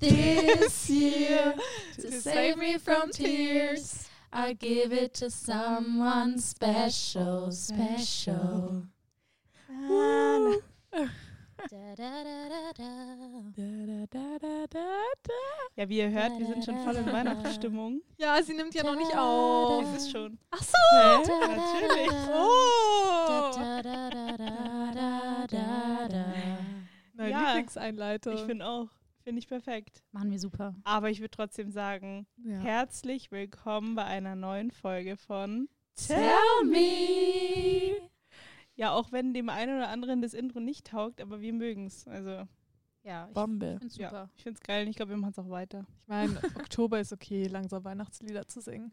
this year to save me from tears. I give it to someone special, special. Da, da, da, da, da. Ja, wie ihr hört, wir sind schon voll in Weihnachtsstimmung. Ja, sie nimmt ja noch nicht auf. Ist es schon. Ach so. Hä? Natürlich. Oh. Meine Ja. Lieblingseinleitung. Ich finde auch. Finde ich perfekt. Machen wir super. Aber ich würde trotzdem sagen, ja. herzlich willkommen bei einer neuen Folge von Tell me. Ja, auch wenn dem einen oder anderen das Intro nicht taugt, aber wir mögen es. Also, Ja, ich Bombe. find's ja, super. ich finde es geil und ich glaube, wir machen es auch weiter. Ich meine, Oktober ist okay, langsam Weihnachtslieder zu singen.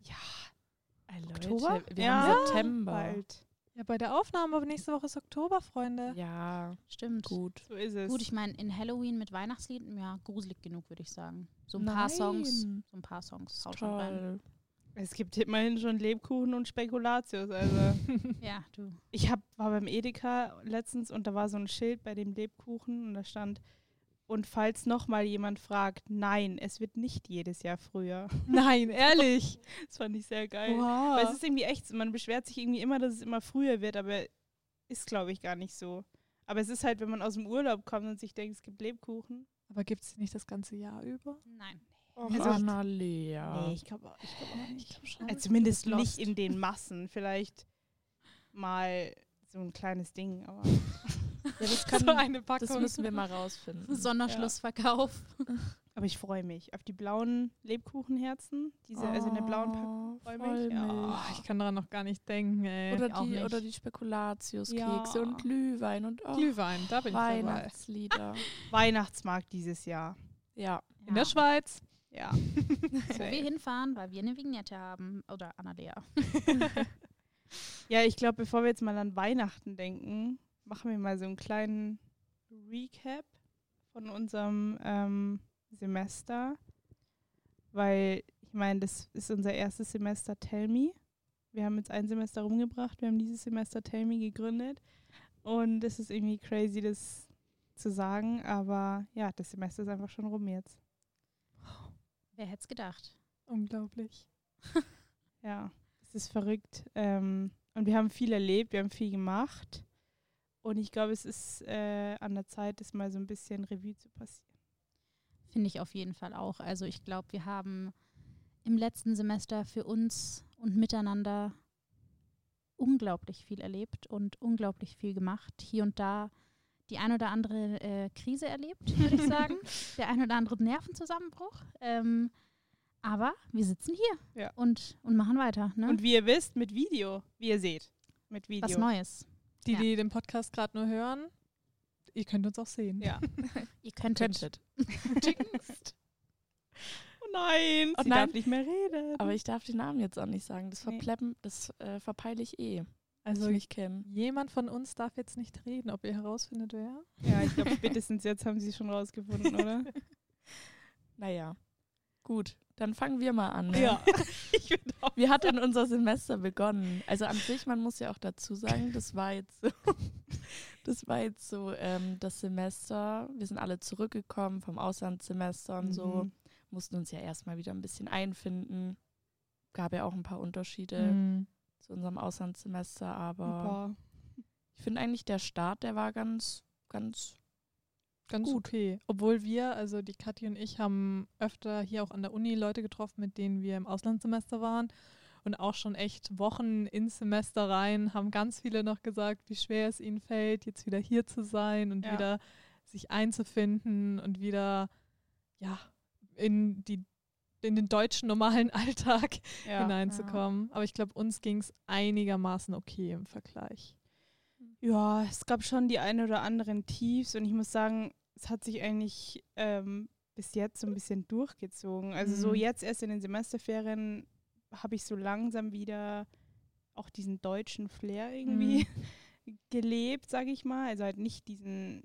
Oktober? Wir Ja, haben September. Bald. Ja, bei der Aufnahme, aber nächste Woche ist Oktober, Freunde. Ja, Stimmt. gut. So ist es. Gut, ich meine, in Halloween mit Weihnachtslieden, ja, gruselig genug, würde ich sagen. So ein paar Songs, Nein. so ein paar Songs haut schon rein. Toll. es gibt immerhin schon Lebkuchen und Spekulatius. Also, Ja, du. ich hab, war beim Edeka letztens und da war so ein Schild bei dem Lebkuchen und da stand, und falls nochmal jemand fragt, nein, es wird nicht jedes Jahr früher. Nein, ehrlich. Das fand ich sehr geil. Weil es Wow. ist irgendwie echt, man beschwert sich irgendwie immer, dass es immer früher wird, aber ist, glaube ich, gar nicht so. Aber es ist halt, wenn man aus dem Urlaub kommt und sich denkt, es gibt Lebkuchen. Aber gibt es nicht das ganze Jahr über? Nein. Oh, Also- Annalea. Nee, ich glaube ich glaub auch nicht. Ich glaube schon. Also zumindest nicht in den Massen. Vielleicht mal so ein kleines Ding, aber Ja, das, so können, eine Packung. das müssen wir mal rausfinden. Sonderschlussverkauf. aber ich freue mich auf die blauen Lebkuchenherzen, diese also in der blauen Packung. Oh, Vollmilch, ja. Oh, ich kann daran noch gar nicht denken, ey. Oder die, nicht. oder die Spekulatiuskekse Ja. und Glühwein und oh, Glühwein, da bin ich dabei. Weihnachtslieder. Weihnachtsmarkt dieses Jahr. ja. In der Schweiz. Ja. Wo wir hinfahren, weil wir eine Vignette haben. Oder Annalea. ja, ich glaube, bevor wir jetzt mal an Weihnachten denken, machen wir mal so einen kleinen Recap von unserem ähm, Semester. Weil ich meine, das ist unser erstes Semester Tell Me. Wir haben jetzt ein Semester rumgebracht. Wir haben dieses Semester Tell Me gegründet. Und es ist irgendwie crazy, das zu sagen. Aber ja, das Semester ist einfach schon rum jetzt. Wer hätte es gedacht? Unglaublich. Ja, es ist verrückt. Ähm, und wir haben viel erlebt, wir haben viel gemacht. Und ich glaube, es ist äh, an der Zeit, das mal so ein bisschen Revue zu passieren. Finde ich auf jeden Fall auch. Also ich glaube, wir haben im letzten Semester für uns und miteinander unglaublich viel erlebt und unglaublich viel gemacht. Hier und da die ein oder andere äh, Krise erlebt, würde ich sagen. Der ein oder andere Nervenzusammenbruch. Ähm, aber wir sitzen hier Ja. und, und machen weiter. Ne? Und wie ihr wisst, mit Video, wie ihr seht, mit Video. Was Neues. Die, Ja. die den Podcast gerade nur hören, ihr könnt uns auch sehen. Ja. Ihr könntet. Könntet. Oh nein, Oh sie nein. darf nicht mehr reden. Aber ich darf den Namen jetzt auch nicht sagen. Das Nee. das äh, verpeile ich eh. Also ich kenne. jemand von uns darf jetzt nicht reden, ob ihr herausfindet, wer. ja, ich glaube, spätestens jetzt haben sie es schon rausgefunden, oder? Naja. Gut, dann fangen wir mal an. Ne? ja. ich bin auch. Wie hat denn unser Semester begonnen? Also an sich, man muss ja auch dazu sagen, das war jetzt so, das war jetzt so ähm, das Semester. Wir sind alle zurückgekommen vom Auslandssemester und so, Mhm. mussten uns ja erstmal wieder ein bisschen einfinden. Gab ja auch ein paar Unterschiede Mhm. zu unserem Auslandssemester, aber ich finde eigentlich der Start, der war ganz, ganz Ganz Gut. okay. Obwohl wir, also die Kathi und ich, haben öfter hier auch an der Uni Leute getroffen, mit denen wir im Auslandssemester waren. Und auch schon echt Wochen ins Semester rein haben ganz viele noch gesagt, wie schwer es ihnen fällt, jetzt wieder hier zu sein und Ja. wieder sich einzufinden und wieder ja in die in den deutschen normalen Alltag Ja. hineinzukommen. Aber ich glaube, uns ging es einigermaßen okay im Vergleich. Ja, es gab schon die ein oder anderen Tiefs und ich muss sagen, es hat sich eigentlich ähm, bis jetzt so ein bisschen durchgezogen. Also so Mhm. jetzt erst in den Semesterferien habe ich so langsam wieder auch diesen deutschen Flair irgendwie gelebt, sage ich mal. Also halt nicht diesen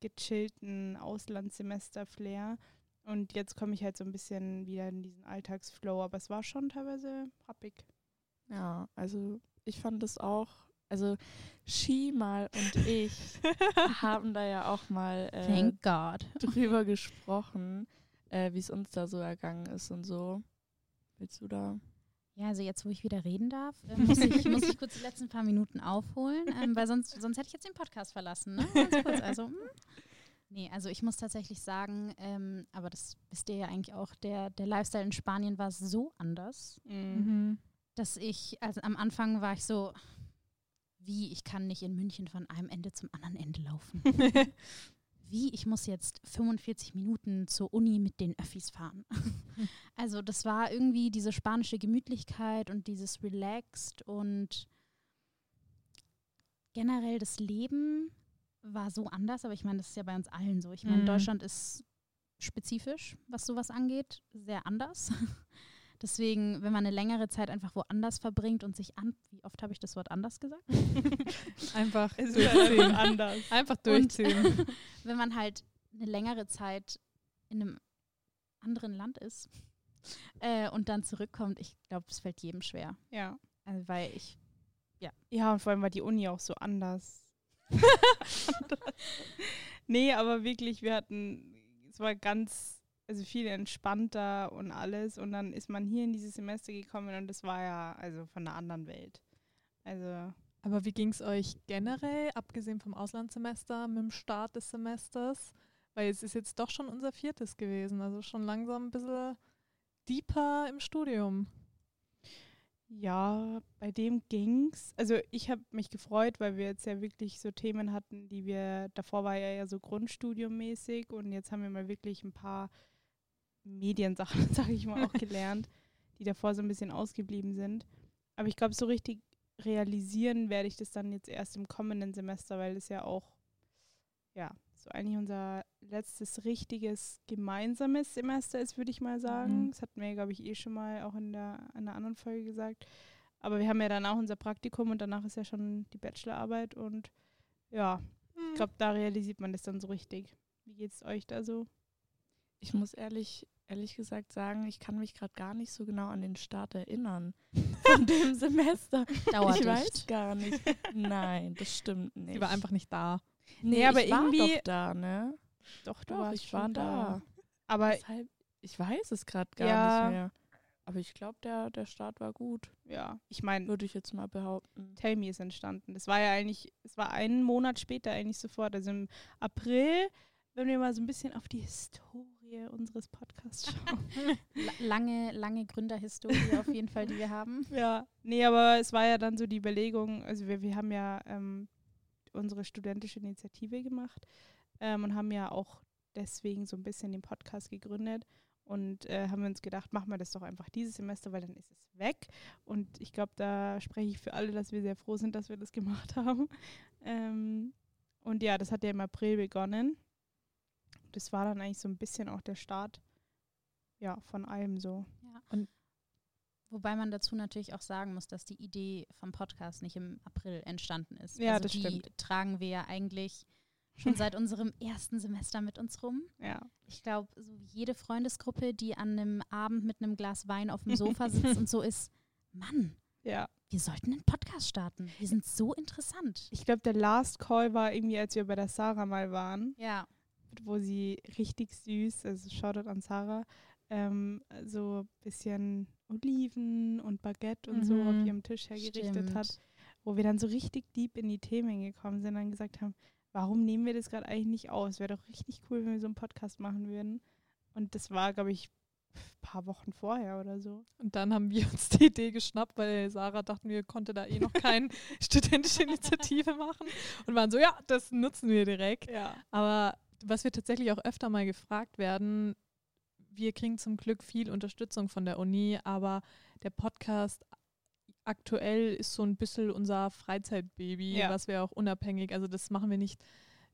gechillten Auslandssemester-Flair. Und jetzt komme ich halt so ein bisschen wieder in diesen Alltagsflow, aber es war schon teilweise happig. Ja, also ich fand das auch, also Shimal und ich haben da ja auch mal äh, Thank God. drüber gesprochen, äh, wie es uns da so ergangen ist und so. Willst du da? Ja, also jetzt, wo ich wieder reden darf, äh, muss, ich, muss ich kurz die letzten paar Minuten aufholen, ähm, weil sonst, sonst hätte ich jetzt den Podcast verlassen. Ne? Ganz kurz, also, hm. Nee, also ich muss tatsächlich sagen, ähm, aber das wisst ihr ja eigentlich auch, der, der Lifestyle in Spanien war so anders, Mhm. dass ich, also am Anfang war ich so, wie, ich kann nicht in München von einem Ende zum anderen Ende laufen. wie, ich muss jetzt 45 Minuten zur Uni mit den Öffis fahren. also das war irgendwie diese spanische Gemütlichkeit und dieses Relaxed und generell das Leben war so anders, aber ich meine, das ist ja bei uns allen so. Ich meine, Mhm. Deutschland ist spezifisch, was sowas angeht, sehr anders. Deswegen, wenn man eine längere Zeit einfach woanders verbringt und sich an, wie oft habe ich das Wort anders gesagt? Einfach durchziehen. anders. Einfach Und durchziehen. wenn man halt eine längere Zeit in einem anderen Land ist äh, und dann zurückkommt, ich glaube, es fällt jedem schwer. Ja. Also, weil ich, Ja, und vor allem war die Uni auch so anders. nee, aber wirklich, wir hatten, es war ganz, also viel entspannter und alles. Und dann ist man hier in dieses Semester gekommen und das war ja also von einer anderen Welt. Also, Aber wie ging es euch generell, abgesehen vom Auslandssemester, mit dem Start des Semesters? Weil es ist jetzt doch schon unser viertes gewesen, also schon langsam ein bisschen deeper im Studium. ja, bei dem ging's. Also ich habe mich gefreut, weil wir jetzt ja wirklich so Themen hatten, die wir, davor war ja ja so Grundstudiummäßig und jetzt haben wir mal wirklich ein paar Mediensachen, sage ich mal, auch gelernt, die davor so ein bisschen ausgeblieben sind. Aber ich glaube, so richtig realisieren werde ich das dann jetzt erst im kommenden Semester, weil es ja auch, ja, so eigentlich unser letztes richtiges gemeinsames Semester ist, würde ich mal sagen. Mhm. Das hatten wir, glaube ich, eh schon mal auch in der in einer anderen Folge gesagt. Aber wir haben ja dann auch unser Praktikum und danach ist ja schon die Bachelorarbeit und ja, ich glaube, da realisiert man das dann so richtig. Wie geht's euch da so? Ich muss ehrlich, ehrlich gesagt sagen, ich kann mich gerade gar nicht so genau an den Start erinnern von dem Semester. dauert ich weiß gar nicht. Nein, das stimmt nicht. Sie war einfach nicht da. nee, Nee, aber ich war irgendwie- doch da, ne? Doch, du Doch, warst ich war schon da. Aber Deshalb, ich weiß es gerade gar Ja. nicht mehr. Aber ich glaube, der, der Start war gut, ja, ich meine, würde ich jetzt mal behaupten. Tell Me ist entstanden. Das war ja eigentlich, es war einen Monat später eigentlich sofort, also im April, wenn wir mal so ein bisschen auf die Historie unseres Podcasts schauen. La lange, lange Gründerhistorie auf jeden Fall, die wir haben. ja, nee, aber es war ja dann so die Überlegung, also wir, wir haben ja ähm, unsere studentische Initiative gemacht ähm, und haben ja auch deswegen so ein bisschen den Podcast gegründet und äh, haben uns gedacht, machen wir das doch einfach dieses Semester, weil dann ist es weg. Und ich glaube, da spreche ich für alle, dass wir sehr froh sind, dass wir das gemacht haben. Ähm, und ja, das hat ja im April begonnen. Das war dann eigentlich so ein bisschen auch der Start ja, von allem so. Ja. Und- Wobei man dazu natürlich auch sagen muss, dass die Idee vom Podcast nicht im April entstanden ist. Ja, also das die stimmt. tragen wir ja eigentlich schon seit unserem ersten Semester mit uns rum. Ja. Ich glaube, so jede Freundesgruppe, die an einem Abend mit einem Glas Wein auf dem Sofa sitzt und so ist, Mann, Ja. wir sollten einen Podcast starten. Wir sind so interessant. Ich glaube, der Last Call war irgendwie, als wir bei der Sarah mal waren. Ja, wo sie richtig süß, also Shoutout an Sarah, ähm, so ein bisschen Oliven und Baguette und so Mhm. auf ihrem Tisch hergerichtet hat, stimmt. wo wir dann so richtig deep in die Themen gekommen sind und dann gesagt haben, warum nehmen wir das gerade eigentlich nicht aus? Wäre doch richtig cool, wenn wir so einen Podcast machen würden. Und das war, glaube ich, ein paar Wochen vorher oder so. Und dann haben wir uns die Idee geschnappt, weil Sarah dachten, wir konnte da eh noch keine studentische Initiative machen und waren so, ja, das nutzen wir direkt. Ja. Aber was wir tatsächlich auch öfter mal gefragt werden, wir kriegen zum Glück viel Unterstützung von der Uni, aber der Podcast aktuell ist so ein bisschen unser Freizeitbaby, Ja. was wir auch unabhängig, also das machen wir nicht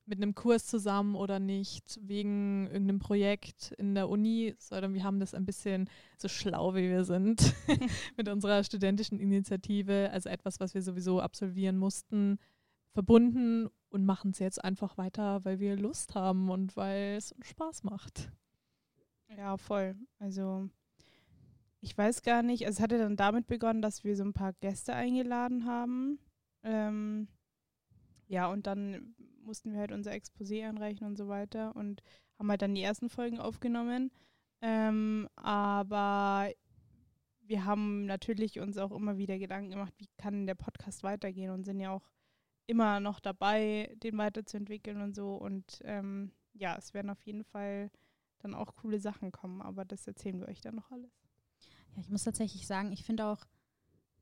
mit einem Kurs zusammen oder nicht wegen irgendeinem Projekt in der Uni, sondern wir haben das ein bisschen so schlau, wie wir sind, mit unserer studentischen Initiative, also etwas, was wir sowieso absolvieren mussten, verbunden und machen es jetzt einfach weiter, weil wir Lust haben und weil es uns Spaß macht. Ja, voll. Also ich weiß gar nicht, also es hatte dann damit begonnen, dass wir so ein paar Gäste eingeladen haben. Ähm, ja, und dann mussten wir halt unser Exposé einreichen und so weiter und haben halt dann die ersten Folgen aufgenommen. Ähm, aber wir haben natürlich uns auch immer wieder Gedanken gemacht, wie kann der Podcast weitergehen und sind ja auch immer noch dabei, den weiterzuentwickeln und so. Und ähm, ja, es werden auf jeden Fall dann auch coole Sachen kommen, aber das erzählen wir euch dann noch alles. Ja, ich muss tatsächlich sagen, ich finde auch,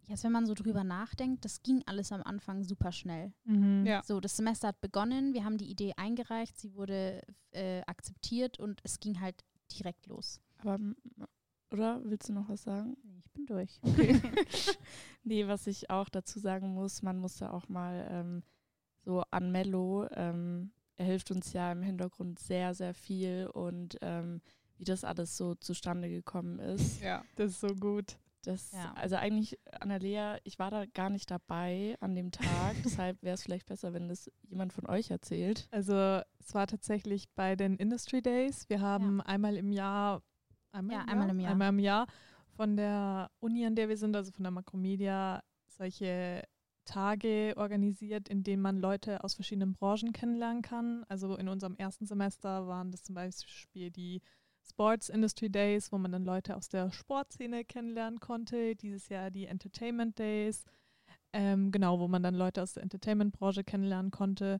jetzt wenn man so drüber nachdenkt, das ging alles am Anfang super schnell. Mhm. Ja. So, das Semester hat begonnen, wir haben die Idee eingereicht, sie wurde äh, akzeptiert und es ging halt direkt los. Aber, oder willst du noch was sagen? Nee, ich bin durch. Okay. nee, was ich auch dazu sagen muss, man muss da auch mal ähm, so an Mello, ähm, er hilft uns ja im Hintergrund sehr, sehr viel und ähm, wie das alles so zustande gekommen ist. Ja. Das ist so gut. Das, Ja. Also eigentlich, Annalea, ich war da gar nicht dabei an dem Tag, deshalb wäre es vielleicht besser, wenn das jemand von euch erzählt. Also es war tatsächlich bei den Industry Days. Wir haben einmal im Jahr, einmal, Ja, im, einmal Jahr? im Jahr. einmal im Jahr von der Uni, an der wir sind, also von der Makromedia, solche Tage organisiert, in denen man Leute aus verschiedenen Branchen kennenlernen kann. Also in unserem ersten Semester waren das zum Beispiel die Sports Industry Days, wo man dann Leute aus der Sportszene kennenlernen konnte. Dieses Jahr die Entertainment Days, ähm, genau, wo man dann Leute aus der Entertainment-Branche kennenlernen konnte.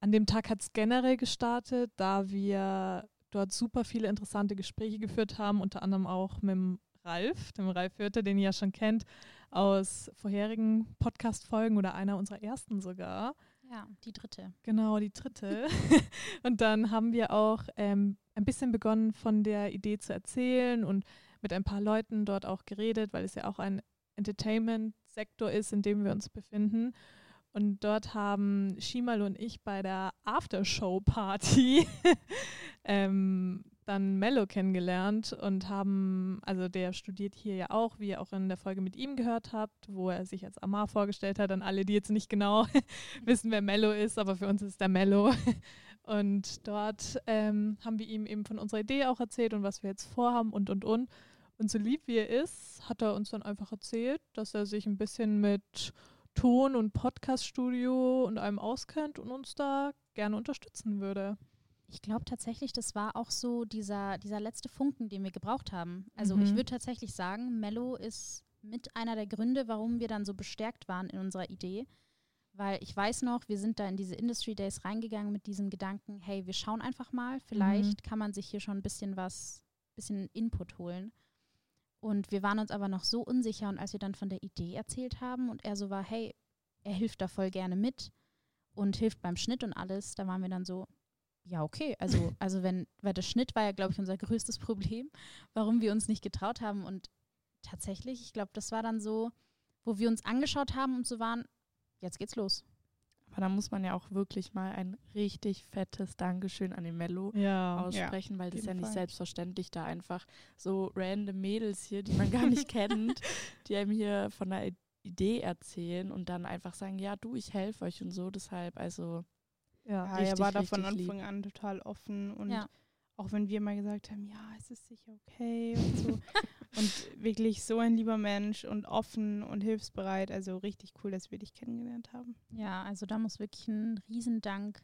An dem Tag hat es generell gestartet, da wir dort super viele interessante Gespräche geführt haben, unter anderem auch mit dem Ralf, dem Ralf Hürte, den ihr ja schon kennt, aus vorherigen Podcast-Folgen oder einer unserer ersten sogar. Ja, die dritte. Genau, die dritte. und dann haben wir auch ähm, ein bisschen begonnen, von der Idee zu erzählen und mit ein paar Leuten dort auch geredet, weil es ja auch ein Entertainment-Sektor ist, in dem wir uns befinden. Und dort haben Shimal und ich bei der Aftershow-Party ähm, dann Mello kennengelernt und haben, also der studiert hier ja auch, wie ihr auch in der Folge mit ihm gehört habt, wo er sich als Amar vorgestellt hat, an alle, die jetzt nicht genau wissen, wer Mello ist, aber für uns ist der Mello. Und dort ähm, haben wir ihm eben von unserer Idee auch erzählt und was wir jetzt vorhaben und und und. Und so lieb wie er ist, hat er uns dann einfach erzählt, dass er sich ein bisschen mit Ton- und Podcaststudio und allem auskennt und uns da gerne unterstützen würde. Ich glaube tatsächlich, das war auch so dieser, dieser letzte Funken, den wir gebraucht haben. Also ich Mhm. würde tatsächlich sagen, Mello ist mit einer der Gründe, warum wir dann so bestärkt waren in unserer Idee. Weil ich weiß noch, wir sind da in diese Industry Days reingegangen mit diesem Gedanken, hey, wir schauen einfach mal, vielleicht kann man sich hier schon ein bisschen was, bisschen Input holen. Und wir waren uns aber noch so unsicher und als wir dann von der Idee erzählt haben und er so war, hey, er hilft da voll gerne mit und hilft beim Schnitt und alles, da waren wir dann so, ja, okay. Also, also wenn, weil der Schnitt war ja, glaube ich, unser größtes Problem, warum wir uns nicht getraut haben. Und tatsächlich, ich glaube, das war dann so, wo wir uns angeschaut haben und so waren, jetzt geht's los. Aber da muss man ja auch wirklich mal ein richtig fettes Dankeschön an den Mello Ja. aussprechen, weil das ist ja nicht Fall. selbstverständlich, da einfach so random Mädels hier, die man gar nicht kennt, die einem hier von einer Idee erzählen und dann einfach sagen, ja du, ich helfe euch und so. Deshalb, also Ja. Ja, er richtig, war da von richtig lieb. Anfang an total offen und Ja. auch wenn wir mal gesagt haben, ja, es ist sicher okay und so. und wirklich so ein lieber Mensch und offen und hilfsbereit. Also richtig cool, dass wir dich kennengelernt haben. Ja, also da muss wirklich ein Riesendank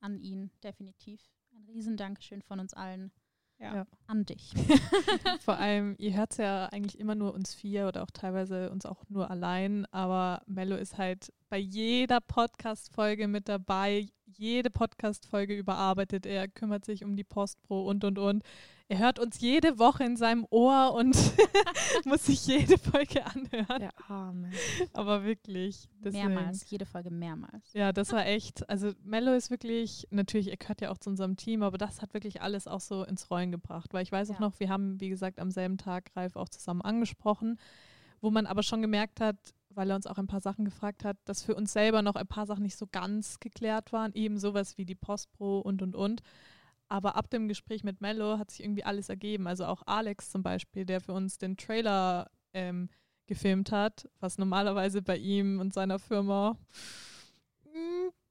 an ihn, definitiv. Ein Riesendankeschön von uns allen Ja. Ja. an dich. Vor allem, ihr hört ja eigentlich immer nur uns vier oder auch teilweise uns auch nur allein, aber Mello ist halt bei jeder Podcast-Folge mit dabei. Jede Podcast-Folge überarbeitet er, kümmert sich um die Postpro und und und. Er hört uns jede Woche in seinem Ohr und muss sich jede Folge anhören. der Arme. Aber wirklich. Deswegen. Mehrmals, jede Folge mehrmals. Ja, das war echt, also Mello ist wirklich, natürlich, er gehört ja auch zu unserem Team, aber das hat wirklich alles auch so ins Rollen gebracht, weil ich weiß auch Ja. noch, wir haben, wie gesagt, am selben Tag Ralf auch zusammen angesprochen, wo man aber schon gemerkt hat, weil er uns auch ein paar Sachen gefragt hat, dass für uns selber noch ein paar Sachen nicht so ganz geklärt waren, eben sowas wie die Postpro und und und. Aber ab dem Gespräch mit Mello hat sich irgendwie alles ergeben. Also auch Alex zum Beispiel, der für uns den Trailer ähm, gefilmt hat, was normalerweise bei ihm und seiner Firma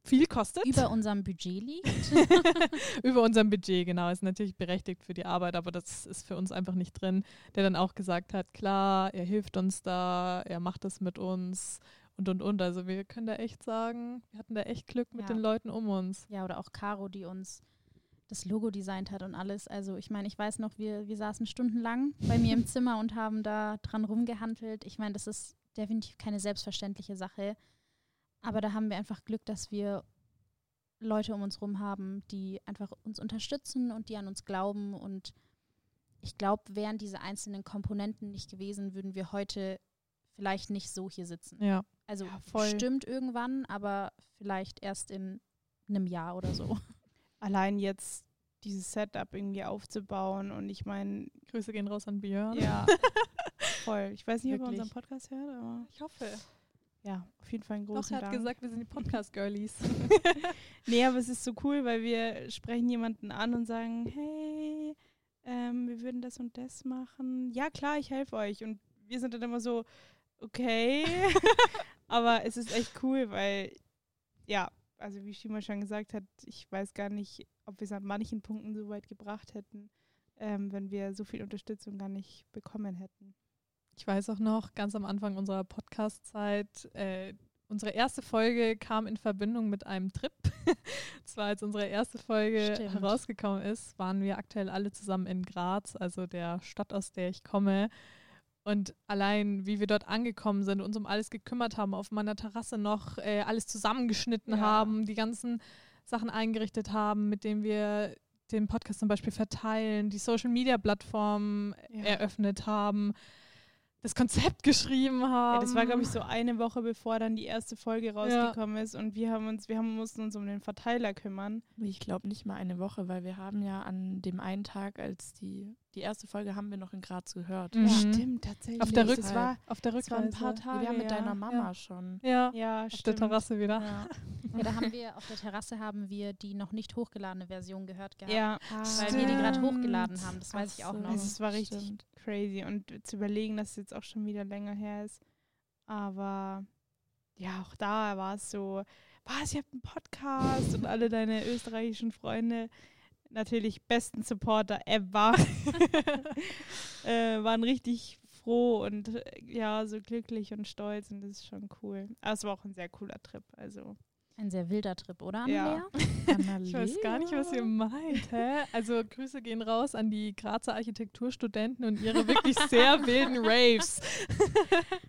viel kostet. Über unserem Budget liegt. Über unserem Budget, genau. Ist natürlich berechtigt für die Arbeit, aber das ist für uns einfach nicht drin. Der dann auch gesagt hat, klar, er hilft uns da, er macht das mit uns und und und. Also wir können da echt sagen, wir hatten da echt Glück mit Ja. den Leuten um uns. Ja, oder auch Caro, die uns das Logo designt hat und alles. Also ich meine, ich weiß noch, wir, wir saßen stundenlang bei mir im Zimmer und haben da dran rumgehandelt. Ich meine, das ist definitiv keine selbstverständliche Sache. Aber da haben wir einfach Glück, dass wir Leute um uns herum haben, die einfach uns unterstützen und die an uns glauben. Und ich glaube, wären diese einzelnen Komponenten nicht gewesen, würden wir heute vielleicht nicht so hier sitzen. Ja. Also Ja, voll. stimmt irgendwann, aber vielleicht erst in einem Jahr oder so. Allein jetzt dieses Setup irgendwie aufzubauen und ich meine, Grüße gehen raus an Björn. ja, voll. Ich weiß nicht, ob er Wirklich. unseren Podcast hört, aber Ich hoffe. Ja, auf jeden Fall einen Doch, großen er hat Dank. gesagt, wir sind die Podcast-Girlies. Nee, aber es ist so cool, weil wir sprechen jemanden an und sagen, hey, ähm, wir würden das und das machen. Ja, klar, ich helfe euch. Und wir sind dann immer so, okay. aber es ist echt cool, weil, ja, also wie Shima schon gesagt hat, ich weiß gar nicht, ob wir es an manchen Punkten so weit gebracht hätten, ähm, wenn wir so viel Unterstützung gar nicht bekommen hätten. Ich weiß auch noch, ganz am Anfang unserer Podcast-Zeit, äh, unsere erste Folge kam in Verbindung mit einem Trip. Zwar als unsere erste Folge Stimmt. herausgekommen ist, waren wir aktuell alle zusammen in Graz, also der Stadt, aus der ich komme. Und allein, wie wir dort angekommen sind, uns um alles gekümmert haben, auf meiner Terrasse noch äh, alles zusammengeschnitten Ja. haben, die ganzen Sachen eingerichtet haben, mit denen wir den Podcast zum Beispiel verteilen, die Social-Media-Plattform Ja. eröffnet haben, das Konzept geschrieben haben. Ja, das war, glaube ich, so eine Woche, bevor dann die erste Folge rausgekommen ist und wir haben uns, wir haben, mussten uns um den Verteiler kümmern. Ich glaube nicht mal eine Woche, weil wir haben ja an dem einen Tag, als die, die erste Folge haben wir noch in Graz gehört. Mhm. Stimmt, tatsächlich. Auf der Das Rückseite. war, auf der das war ein paar Rückreise. Tage. ja, mit ja. deiner Mama schon. Ja, Ja, auf der stimmt. Terrasse wieder. Ja. Ja, da haben wir auf der Terrasse haben wir die noch nicht hochgeladene Version gehört gehabt. Ja, Weil wir die gerade Stimmt. hochgeladen haben, das weiß ich auch Ach so. noch. Also es war richtig Stimmt. crazy und zu überlegen, dass es jetzt auch schon wieder länger her ist. Aber ja, auch da war es so, was, ihr habt einen Podcast und alle deine österreichischen Freunde, natürlich besten Supporter ever, äh, waren richtig froh und äh, ja, so glücklich und stolz und das ist schon cool. Aber es war auch ein sehr cooler Trip, also Ein sehr wilder Trip, oder, Ja. Annalea? Ich weiß gar nicht, was ihr meint. Hä? Also Grüße gehen raus an die Grazer Architekturstudenten und ihre wirklich sehr wilden Raves.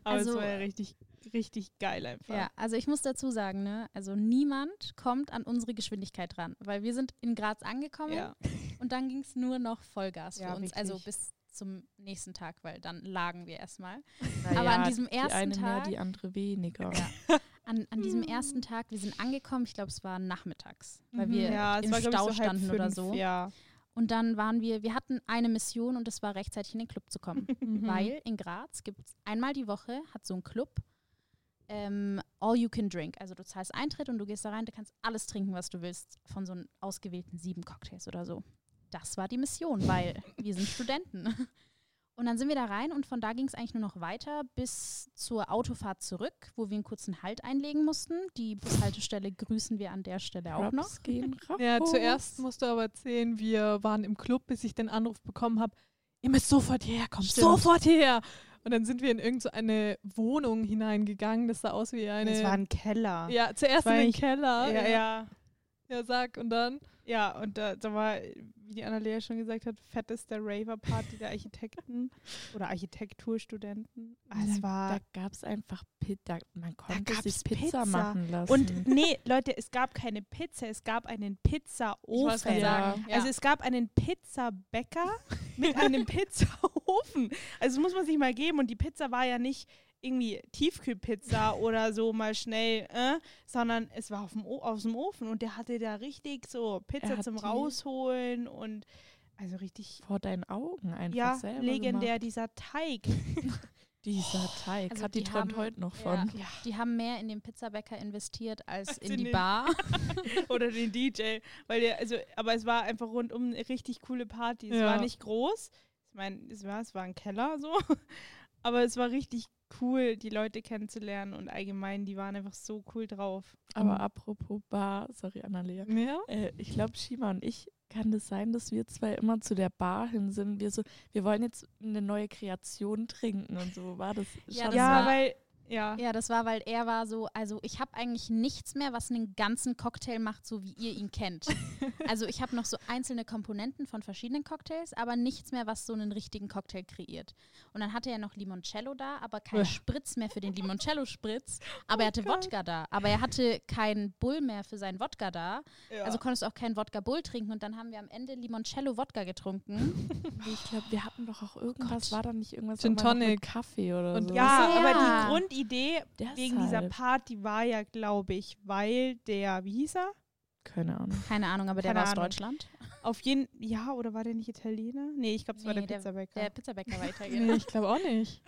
aber Also- es war ja richtig, richtig geil einfach. Ja, also ich muss dazu sagen, ne, also niemand kommt an unsere Geschwindigkeit ran, weil wir sind in Graz angekommen ja. und dann ging es nur noch Vollgas Ja, für uns, also wirklich. bis zum nächsten Tag, weil dann lagen wir erstmal. Na Aber an diesem die ersten eine mehr, Tag- die andere weniger. Ja. An, an diesem ersten Tag, wir sind angekommen, ich glaube, es war nachmittags, weil Mhm. wir ja, im war, glaub ich, Stau so standen oder fünf, so. Ja. Und dann waren wir, wir hatten eine Mission und das war rechtzeitig in den Club zu kommen. Mhm. Weil in Graz gibt es einmal die Woche, hat so ein Club, ähm, all you can drink. Also du zahlst Eintritt und du gehst da rein, du kannst alles trinken, was du willst, von so einem ausgewählten sieben Cocktails oder so. Das war die Mission, weil wir sind Studenten. Und dann sind wir da rein und von da ging es eigentlich nur noch weiter bis zur Autofahrt zurück, wo wir einen kurzen Halt einlegen mussten. Die Bushaltestelle grüßen wir an der Stelle auch noch. Gehen. Ja, zuerst musst du aber erzählen, wir waren im Club, bis ich den Anruf bekommen habe, ihr müsst sofort hierher kommen, Stimmt. sofort hierher. Und dann sind wir in irgendeine Wohnung hineingegangen, das sah aus wie eine... Es war ein Keller. ja, zuerst in den Keller. ja. ja. Ja, sag, und dann? Ja, und da, da war, wie die Annalea schon gesagt hat, fetteste Raver-Party der Architekten oder Architekturstudenten. Ah, es da, war. da gab es einfach Pizza. Man konnte sich Pizza, Pizza. machen lassen. Und nee, Leute, es gab keine Pizza, es gab einen Pizzaofen. ja. Also es gab einen Pizzabäcker mit einem Pizzaofen. Also das muss man sich mal geben. Und die Pizza war ja nicht irgendwie Tiefkühlpizza oder so mal schnell, äh, sondern es war auf dem o aus dem Ofen und der hatte da richtig so Pizza hat zum die- Rausholen und also richtig, vor deinen Augen einfach ja, selber legendär Gemacht. dieser Teig. Dieser Teig. Also Kathi die träumt haben- heute noch Ja, von. Ja. die haben mehr in den Pizzabäcker investiert als Als in, in die den- Bar. oder den DJ, weil der, also, aber es war einfach rundum eine richtig coole Party. Es Ja. war nicht groß. Ich meine, es war, es war ein Keller so, aber es war richtig cool, die Leute kennenzulernen und allgemein, die waren einfach so cool drauf. Aber Mhm. apropos Bar, sorry Annalea. Ja? Äh, ich glaube, Shima und ich, kann das sein, dass wir zwei immer zu der Bar hin sind? Wir so, wir wollen jetzt eine neue Kreation trinken und so. War das Ja, das ja, war- weil Ja. Ja, das war, weil er war so, also ich habe eigentlich nichts mehr, was einen ganzen Cocktail macht, so wie ihr ihn kennt. also ich habe noch so einzelne Komponenten von verschiedenen Cocktails, aber nichts mehr, was so einen richtigen Cocktail kreiert. Und dann hatte er noch Limoncello da, aber kein. Spritz mehr für den Limoncello-Spritz. Aber er hatte Gott. Wodka da. Aber er hatte keinen Bull mehr für seinen Wodka da. ja. Also konntest du auch keinen Wodka Bull trinken. Und dann haben wir am Ende Limoncello-Wodka getrunken. Ich glaube, wir hatten doch auch irgendwas, Gott. war da nicht irgendwas Gin Tonic. Kaffee oder Und so? ja, Ja. aber die Grundidee wegen dieser Deshalb. Party war ja, glaube ich, weil der, wie hieß er? Keine Ahnung. Keine Ahnung, aber der Keine war aus Ahnung. Deutschland. Auf jeden, ja, oder war der nicht Italiener? Nee, ich glaube, es war Nee, der Pizzabäcker. Der Pizzabäcker war Nee, Italiener. ich glaube auch nicht.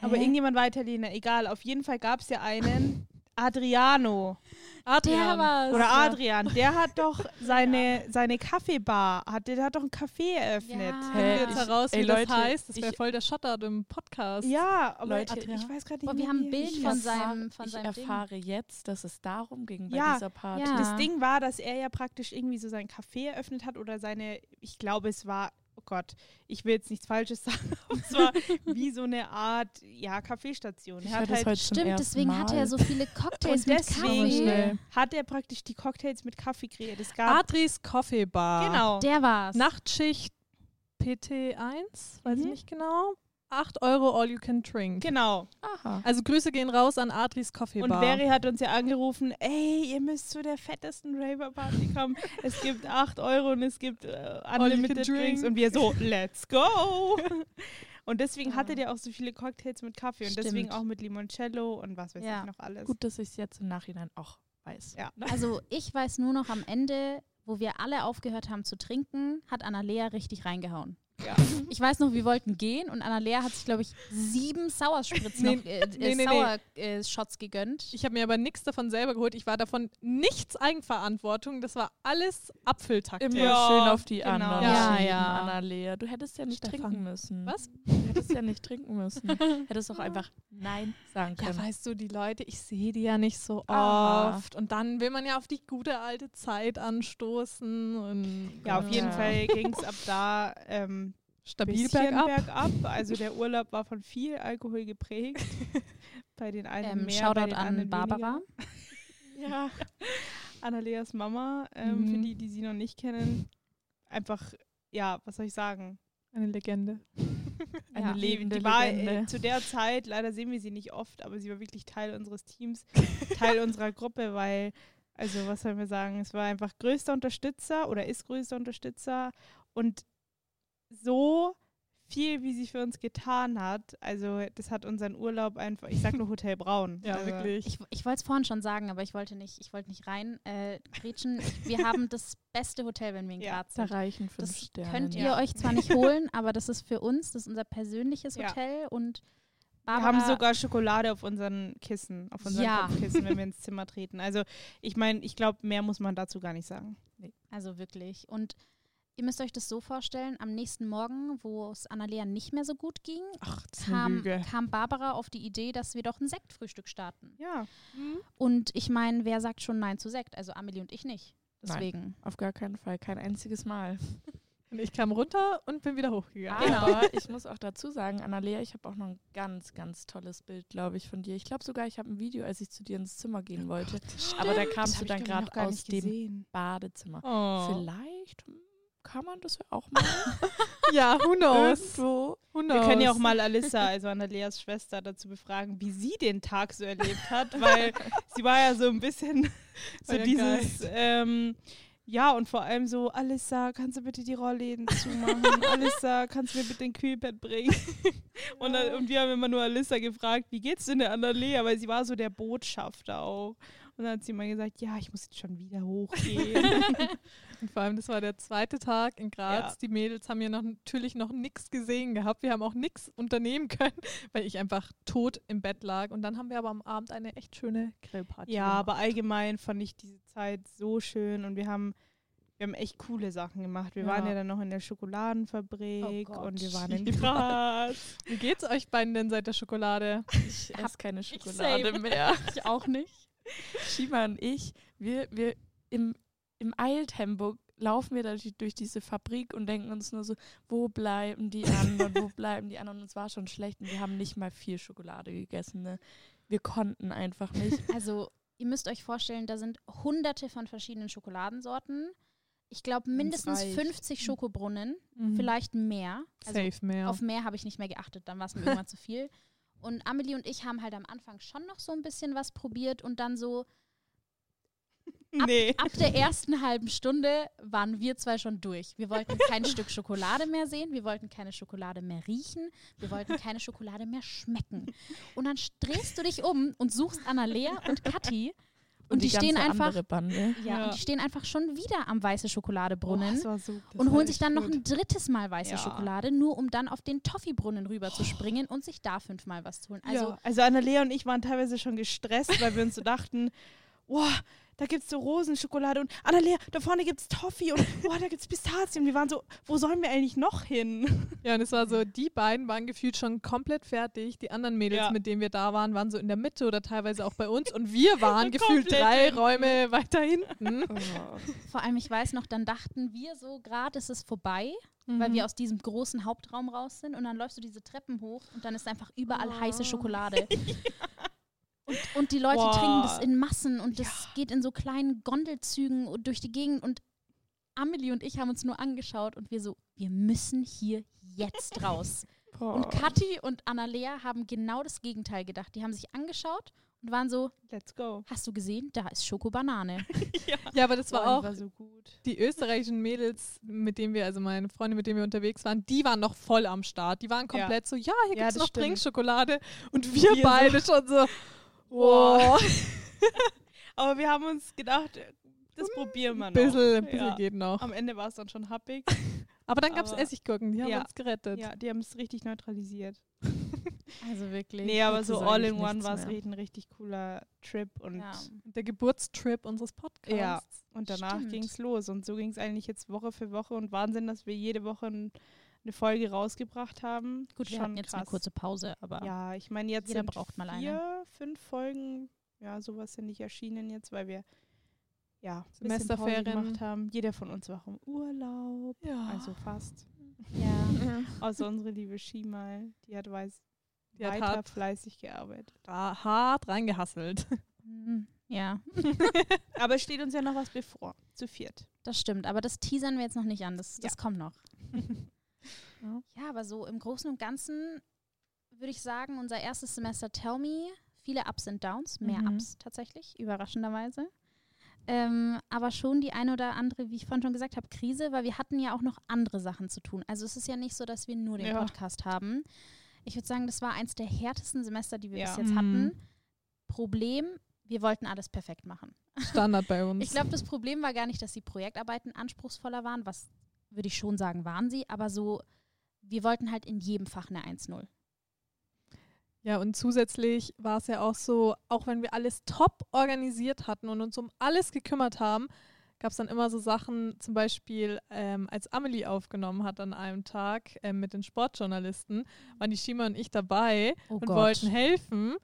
aber Hä? irgendjemand war Italiener, egal. Auf jeden Fall gab es ja einen Adriano Adrian. war's. oder Adrian. Der hat doch seine, seine Kaffeebar, hat, der hat doch einen Café eröffnet. Ja. Wir jetzt heraus, ey, wie das Leute, heißt. Das wäre voll der Shoutout im Podcast. Ja, aber Leute, ich weiß gerade nicht Boah, mehr, wir haben ein Bild von Ich seinem, von ich seinem Ding. erfahre jetzt, dass es darum ging bei Ja, dieser Party. ja. Das Ding war, dass er ja praktisch irgendwie so sein Café eröffnet hat oder seine, ich glaube, es war, Gott, ich will jetzt nichts Falsches sagen, aber es war wie so eine Art, ja, Kaffeestation. Ich Er hat das halt, Stimmt, deswegen Mal. hatte er so viele Cocktails und mit deswegen Kaffee. hat er praktisch die Cocktails mit Kaffee kreiert. Es gab, Adris Coffee Bar. genau, Der war's. Nachtschicht PT1, weiß ich Mhm. nicht genau. 8 Euro all you can drink. genau. Aha. Also Grüße gehen raus an Adris Coffee Und Bar. Veri hat uns ja angerufen, ey, ihr müsst zu der fettesten Raver-Party kommen. es gibt 8 Euro und es gibt äh, Unlimited Drinks. drink. Und wir so, let's go! und deswegen Ja. hatte der auch so viele Cocktails mit Kaffee und deswegen Stimmt. auch mit Limoncello und was weiß Ja. ich noch alles. Gut, dass ich es jetzt im Nachhinein auch weiß. Ja. Also ich weiß nur noch am Ende, wo wir alle aufgehört haben zu trinken, hat Annalea richtig reingehauen. Ja. Ich weiß noch, wir wollten gehen und Annalea hat sich, glaube ich, sieben Sauerspritz Nee, noch, äh, nee. Sauer äh, Shots gegönnt. Ich habe mir aber nichts davon selber geholt. Ich war davon nichts Eigenverantwortung. Das war alles Apfeltaktik. Immer Ja, schön auf die genau. anderen Ja, ja. Annalea. Du hättest ja nicht Stefan. trinken müssen. Was? Du hättest ja nicht trinken müssen. Hättest auch einfach Nein sagen Ja, können. weißt du, die Leute, ich sehe die ja nicht so Ah. oft. Und dann will man ja auf die gute alte Zeit anstoßen. Und Ja, auf jeden Ja. Fall ging es ab da ähm, stabil bergab. bergab. Also der Urlaub war von viel Alkohol geprägt. bei den einen Ähm, mehr, bei Shoutout an Barbara. Ja. Annaleas Mama, ähm, Mhm. für die, die sie noch nicht kennen, einfach, ja, was soll ich sagen? Eine Legende. Eine Ja. lebende die war Legende. äh, zu der Zeit, leider sehen wir sie nicht oft, aber sie war wirklich Teil unseres Teams, Teil unserer Gruppe, weil, also was sollen wir sagen, es war einfach größter Unterstützer oder ist größter Unterstützer und so viel, wie sie für uns getan hat, also das hat unseren Urlaub einfach, ich sag nur Hotel Braun. Ja, also, wirklich. Ich, ich wollte es vorhin schon sagen, aber ich wollte nicht, ich wollte nicht rein äh, grätschen. Wir haben das beste Hotel, wenn wir in Ja, Graz Da sind. reichen fünf Das Sterne. könnt ihr Ja. euch zwar nicht holen, aber das ist für uns, das ist unser persönliches Ja. Hotel und Wir Barbara, haben sogar Schokolade auf unseren Kissen, auf unseren Ja. Kopfkissen, wenn wir ins Zimmer treten. Also ich meine, ich glaube, mehr muss man dazu gar nicht sagen. also wirklich. Und ihr müsst euch das so vorstellen, am nächsten Morgen, wo es Annalea nicht mehr so gut ging, Ach, das kam, kam Barbara auf die Idee, dass wir doch ein Sektfrühstück starten. Ja. Und ich meine, wer sagt schon Nein zu Sekt? Also Amelie und ich nicht. Nein. Deswegen. Auf gar keinen Fall, kein einziges Mal. Und ich kam runter und bin wieder hochgegangen. Genau. Aber ich muss auch dazu sagen, Annalea, ich habe auch noch ein ganz, ganz tolles Bild, glaube ich, von dir. Ich glaube sogar, ich habe ein Video, als ich zu dir ins Zimmer gehen wollte. Aber da kamst du dann gerade aus dem. Badezimmer. Oh. Vielleicht kann man das ja auch mal Ja, who knows? irgendwo. Who Wir können ja auch knows? mal Alissa, also Annaleas Schwester, dazu befragen, wie sie den Tag so erlebt hat, weil sie war ja so ein bisschen so dieses, ähm, ja, und vor allem so, Alissa, kannst du bitte die Rollläden zumachen? Alissa, kannst du mir bitte ein Kühlbett bringen? Und, dann, und wir haben immer nur Alissa gefragt, wie geht's denn der Annalea? Weil sie war so der Botschafter auch. Und dann hat sie immer gesagt, ja, ich muss jetzt schon wieder hochgehen. Und vor allem, das war der zweite Tag in Graz. Ja. Die Mädels haben ja noch, natürlich noch nichts gesehen gehabt. Wir haben auch nichts unternehmen können, weil ich einfach tot im Bett lag. Und dann haben wir aber am Abend eine echt schöne Grillparty Ja, gemacht. aber allgemein fand ich diese Zeit so schön und wir haben, wir haben echt coole Sachen gemacht. Wir Ja. waren ja dann noch in der Schokoladenfabrik Oh und wir waren in. Graz. Wie geht's euch beiden denn seit der Schokolade? Ich esse keine Schokolade mehr. Ich auch nicht. Shima und ich, wir, wir im, im Eiltempo laufen wir da durch, diese Fabrik und denken uns nur so, wo bleiben die anderen, wo bleiben die anderen? Und es war schon schlecht und wir haben nicht mal viel Schokolade gegessen. Ne? wir konnten einfach nicht. Also, ihr müsst euch vorstellen, da sind hunderte von verschiedenen Schokoladensorten. Ich glaube, mindestens reicht. 50 Schokobrunnen, Mhm. vielleicht mehr. Also, Safe mehr. Auf mehr habe ich nicht mehr geachtet, dann war es mir irgendwann zu viel. Und Amelie und ich haben halt am Anfang schon noch so ein bisschen was probiert und dann so ab, Nee. ab der ersten halben Stunde waren wir zwei schon durch. Wir wollten kein Stück Schokolade mehr sehen, wir wollten keine Schokolade mehr riechen, wir wollten keine Schokolade mehr schmecken. Und dann drehst du dich um und suchst Annalea und Kathi und, die, stehen ganze einfach andere Bande. ja, Ja. und die stehen einfach schon wieder am weiße Schokoladebrunnen Oh, das war so, das und war holen sich dann noch gut. ein drittes Mal weiße Ja. Schokolade, nur um dann auf den Toffee-Brunnen rüber zu springen und sich da fünfmal was zu holen. Also ja. also Annalea und ich waren teilweise schon gestresst, weil wir uns so dachten, wow, da gibt es so Rosenschokolade und Annalea, da vorne gibt es Toffee und wow, da gibt es Pistazien. Wir waren so, wo sollen wir eigentlich noch hin? Ja, und es war so, die beiden waren gefühlt schon komplett fertig. Die anderen Mädels, Ja. mit denen wir da waren, waren so in der Mitte oder teilweise auch bei uns. Und wir waren gefühlt drei hinten. Räume weiter hinten. Oh. vor allem, ich weiß noch, dann dachten wir so, gerade ist es vorbei, weil Mhm. wir aus diesem großen Hauptraum raus sind und dann läufst du diese Treppen hoch und dann ist einfach überall Oh. heiße Schokolade. Und, und die Leute Boah. trinken das in Massen und das Ja. geht in so kleinen Gondelzügen durch die Gegend und Amelie und ich haben uns nur angeschaut und wir so, wir müssen hier jetzt raus. Boah. Und Kathi und Annalea haben genau das Gegenteil gedacht. Die haben sich angeschaut und waren so, Let's go. hast du gesehen, da ist Schokobanane. ja, aber das war Boah, auch die war so gut. die österreichischen Mädels, mit denen wir, also meine Freunde, mit denen wir unterwegs waren, die waren noch voll am Start. Die waren komplett so, ja, hier Ja, gibt's das noch stimmt. Trinkschokolade. Und wir, Wir beide schon so. Wow, Aber wir haben uns gedacht, das probieren wir noch. bisschen, ein bisschen Ja. geht noch. Am Ende war es dann schon happig. Aber dann gab es Essiggurken, die haben Ja. uns gerettet. Ja, die haben es richtig neutralisiert. Also wirklich. Nee, aber so all in one war es ein richtig cooler Trip und, Ja. Der Geburtstrip unseres Podcasts. Ja. und danach ging es los. Und so ging es eigentlich jetzt Woche für Woche und Wahnsinn, dass wir jede Woche ein, eine Folge rausgebracht haben. Gut, wir hatten jetzt krass. eine kurze Pause, aber Ja, ich meine, jetzt Jeder sind braucht mal eine. vier, fünf Folgen, ja, sowas sind nicht erschienen jetzt, weil wir ja Semesterferien. gemacht haben. Jeder von uns war im Urlaub, Ja. also fast. ja. Außer unsere liebe Schimal, die hat weiß Die hat weiter hart, fleißig gearbeitet. da hart reingehasselt. Mhm. ja, Aber es steht uns ja noch was bevor, zu viert. das stimmt. Aber das teasern wir jetzt noch nicht an. Das, das Ja. kommt noch. Ja. Ja, aber so im Großen und Ganzen würde ich sagen, unser erstes Semester Tell Me, viele Ups und Downs, mehr Mhm. Ups tatsächlich, überraschenderweise. Ähm, aber schon die eine oder andere, wie ich vorhin schon gesagt habe, Krise, weil wir hatten ja auch noch andere Sachen zu tun. Also es ist ja nicht so, dass wir nur den Ja. Podcast haben. Ich würde sagen, das war eins der härtesten Semester, die wir Ja. bis jetzt Mhm. hatten. Problem, wir wollten alles perfekt machen. Standard bei uns. Ich glaube, das Problem war gar nicht, dass die Projektarbeiten anspruchsvoller waren, was würde ich schon sagen, waren sie, aber so, wir wollten halt in jedem Fach eine 1-0. Ja, und zusätzlich war es ja auch so, auch wenn wir alles top organisiert hatten und uns um alles gekümmert haben, gab es dann immer so Sachen, zum Beispiel ähm, als Amelie aufgenommen hat an einem Tag ähm, mit den Sportjournalisten, waren die Shima und ich dabei Oh und wollten helfen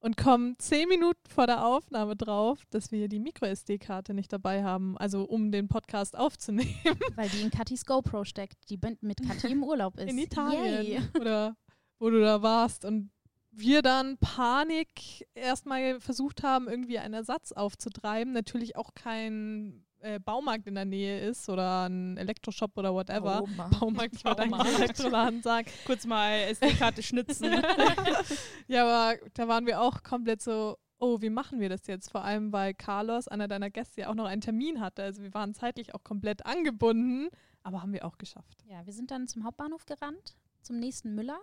und kommen zehn Minuten vor der Aufnahme drauf, dass wir die Micro-SD-Karte nicht dabei haben, also um den Podcast aufzunehmen Weil die in Katis GoPro steckt, die mit Kathi im Urlaub ist. in Italien Yay. oder wo du da warst und wir dann Panik erstmal versucht haben, irgendwie einen Ersatz aufzutreiben. Natürlich auch kein äh, Baumarkt in der Nähe ist oder ein Elektroshop oder whatever. Bauma. Baumarkt, ich wollte eigentlich Baumarkt. Elektroladen sagen. Kurz mal SD-Karte schnitzen. ja, aber da waren wir auch komplett so, oh, wie machen wir das jetzt? Vor allem, weil Carlos, einer deiner Gäste, ja auch noch einen Termin hatte. Also wir waren zeitlich auch komplett angebunden, aber haben wir auch geschafft. Ja, wir sind dann zum Hauptbahnhof gerannt, zum nächsten Müller,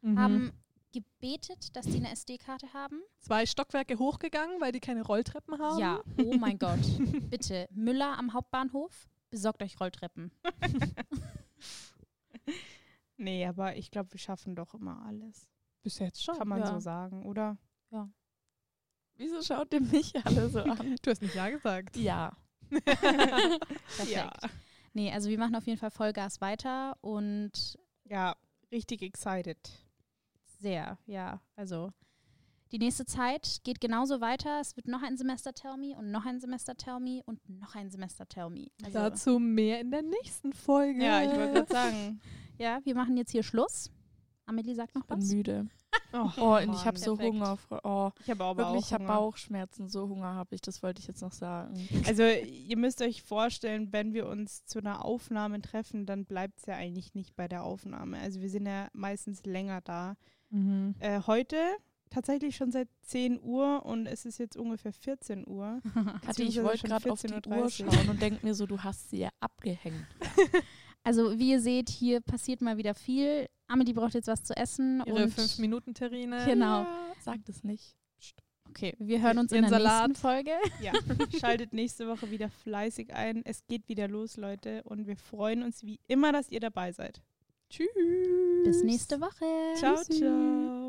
Mhm. haben gebetet, dass die eine SD-Karte haben. Zwei Stockwerke hochgegangen, weil die keine Rolltreppen haben. Ja, oh mein Gott. Bitte, Müller am Hauptbahnhof, besorgt euch Rolltreppen. nee, aber ich glaube, wir schaffen doch immer alles. Bis jetzt schon. Kann man ja. so sagen, oder? Wieso schaut ihr mich alle so an? Du hast nicht Ja gesagt. ja. Perfekt. Ja. Nee, also wir machen auf jeden Fall Vollgas weiter und Ja, richtig excited. Sehr, ja. Also die nächste Zeit geht genauso weiter. Es wird noch ein Semester Tell Me und noch ein Semester Tell Me und noch ein Semester Tell Me. Also, Dazu mehr in der nächsten Folge. Ja, ich wollte gerade sagen. ja, wir machen jetzt hier Schluss. Amelie sagt noch Bin was. müde. Oh, und ich habe so. Hunger. Oh, Ich habe aber wirklich, ich auch habe. Bauchschmerzen. So Hunger habe ich. Das wollte ich jetzt noch sagen. Also ihr müsst euch vorstellen, wenn wir uns zu einer Aufnahme treffen, dann bleibt es ja eigentlich nicht bei der Aufnahme. Also wir sind ja meistens länger da. Mhm. Äh, heute tatsächlich schon seit 10 Uhr und es ist jetzt ungefähr 14 Uhr. Kathi, ich wollte schon gerade auf die 14:30 Uhr schauen und denke mir so, du hast sie ja abgehängt. Also wie ihr seht, hier passiert mal wieder viel. Amelie braucht jetzt was zu essen. Ihre und 5-Minuten-Terrine. Genau. Ja, sag das nicht. Okay, wir hören uns in der Salat. nächsten Folge. Ja, schaltet nächste Woche wieder fleißig ein. Es geht wieder los, Leute. Und wir freuen uns wie immer, dass ihr dabei seid. Tschüss. Bis nächste Woche. Ciao, ciao.